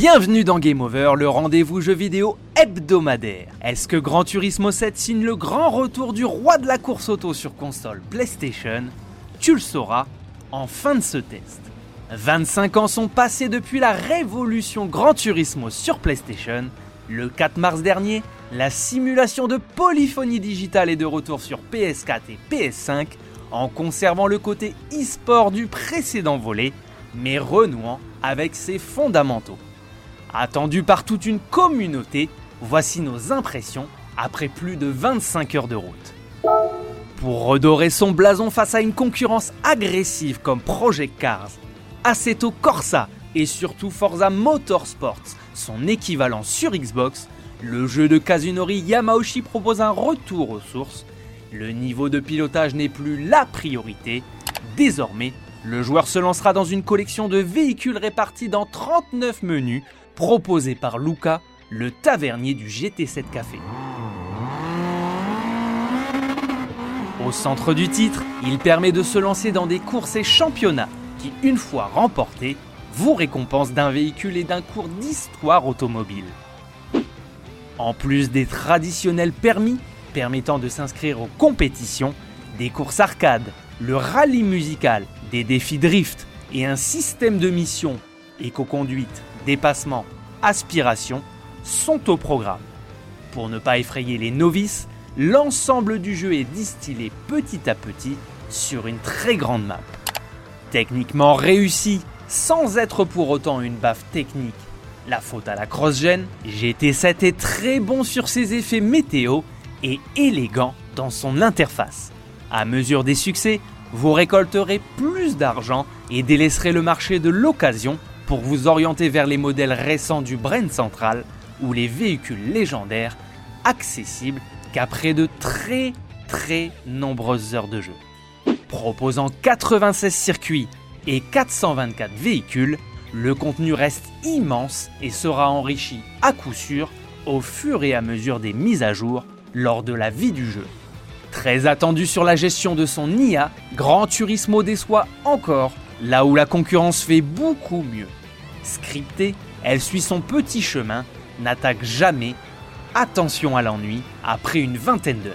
Bienvenue dans Game Over, le rendez-vous jeu vidéo hebdomadaire. Est-ce que Gran Turismo 7 signe le grand retour du roi de la course auto sur console PlayStation? Tu le sauras en fin de ce test. 25 ans sont passés depuis la révolution Gran Turismo sur PlayStation. Le 4 mars dernier, la simulation de polyphonie digitale est de retour sur PS4 et PS5 en conservant le côté e-sport du précédent volet, mais renouant avec ses fondamentaux. Attendu par toute une communauté, voici nos impressions après plus de 25 heures de route. Pour redorer son blason face à une concurrence agressive comme Project Cars, Assetto Corsa et surtout Forza Motorsports, son équivalent sur Xbox, le jeu de Kazunori Yamauchi propose un retour aux sources. Le niveau de pilotage n'est plus la priorité. Désormais, le joueur se lancera dans une collection de véhicules répartis dans 39 menus proposés par Luca, le tavernier du GT7 Café. Au centre du titre, il permet de se lancer dans des courses et championnats qui, une fois remportés, vous récompensent d'un véhicule et d'un cours d'histoire automobile. En plus des traditionnels permis permettant de s'inscrire aux compétitions, des courses arcades, le rallye musical, des défis drift et un système de missions éco-conduite, dépassement, aspiration sont au programme. Pour ne pas effrayer les novices, l'ensemble du jeu est distillé petit à petit sur une très grande map. Techniquement réussi, sans être pour autant une baffe technique, la faute à la cross-gen, GT7 est très bon sur ses effets météo et élégant dans son interface. À mesure des succès, vous récolterez plus d'argent et délaisserez le marché de l'occasion pour vous orienter vers les modèles récents du Brain Central ou les véhicules légendaires accessibles qu'après de très très nombreuses heures de jeu. Proposant 96 circuits et 424 véhicules, le contenu reste immense et sera enrichi à coup sûr au fur et à mesure des mises à jour lors de la vie du jeu. Très attendu sur la gestion de son IA, Gran Turismo déçoit encore, là où la concurrence fait beaucoup mieux. Scriptée, elle suit son petit chemin, n'attaque jamais, attention à l'ennui, après une vingtaine d'heures.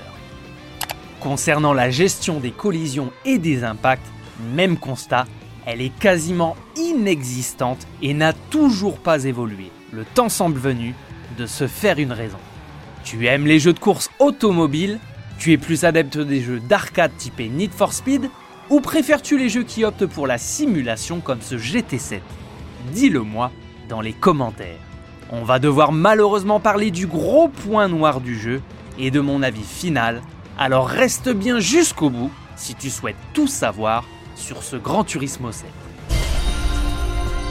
Concernant la gestion des collisions et des impacts, même constat, elle est quasiment inexistante et n'a toujours pas évolué. Le temps semble venu de se faire une raison. Tu aimes les jeux de course automobiles Tu es plus adepte des jeux d'arcade typés Need for Speed? Ou préfères-tu les jeux qui optent pour la simulation comme ce GT7 Dis-le moi dans les commentaires. On va devoir malheureusement parler du gros point noir du jeu et de mon avis final, alors reste bien jusqu'au bout si tu souhaites tout savoir sur ce Grand Turismo 7.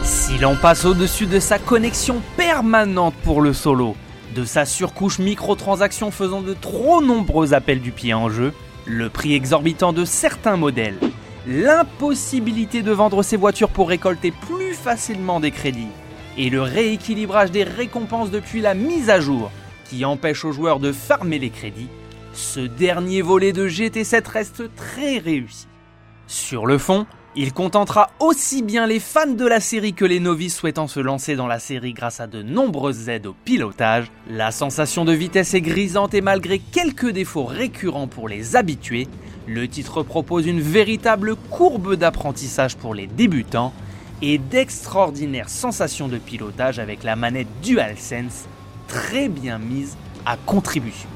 Si l'on passe au-dessus de sa connexion permanente pour le solo, de sa surcouche microtransactions faisant de trop nombreux appels du pied en jeu, le prix exorbitant de certains modèles, l'impossibilité de vendre ses voitures pour récolter plus facilement des crédits, et le rééquilibrage des récompenses depuis la mise à jour qui empêche aux joueurs de farmer les crédits, ce dernier volet de GT7 reste très réussi. Sur le fond, il contentera aussi bien les fans de la série que les novices souhaitant se lancer dans la série grâce à de nombreuses aides au pilotage. La sensation de vitesse est grisante et malgré quelques défauts récurrents pour les habitués, le titre propose une véritable courbe d'apprentissage pour les débutants et d'extraordinaires sensations de pilotage avec la manette DualSense très bien mise à contribution.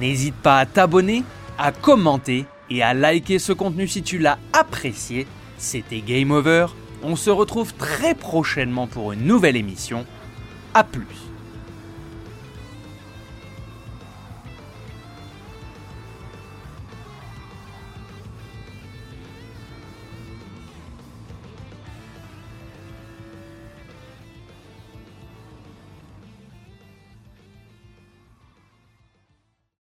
N'hésite pas à t'abonner, à commenter et à liker ce contenu si tu l'as apprécié. C'était Game Over. On se retrouve très prochainement pour une nouvelle émission. A plus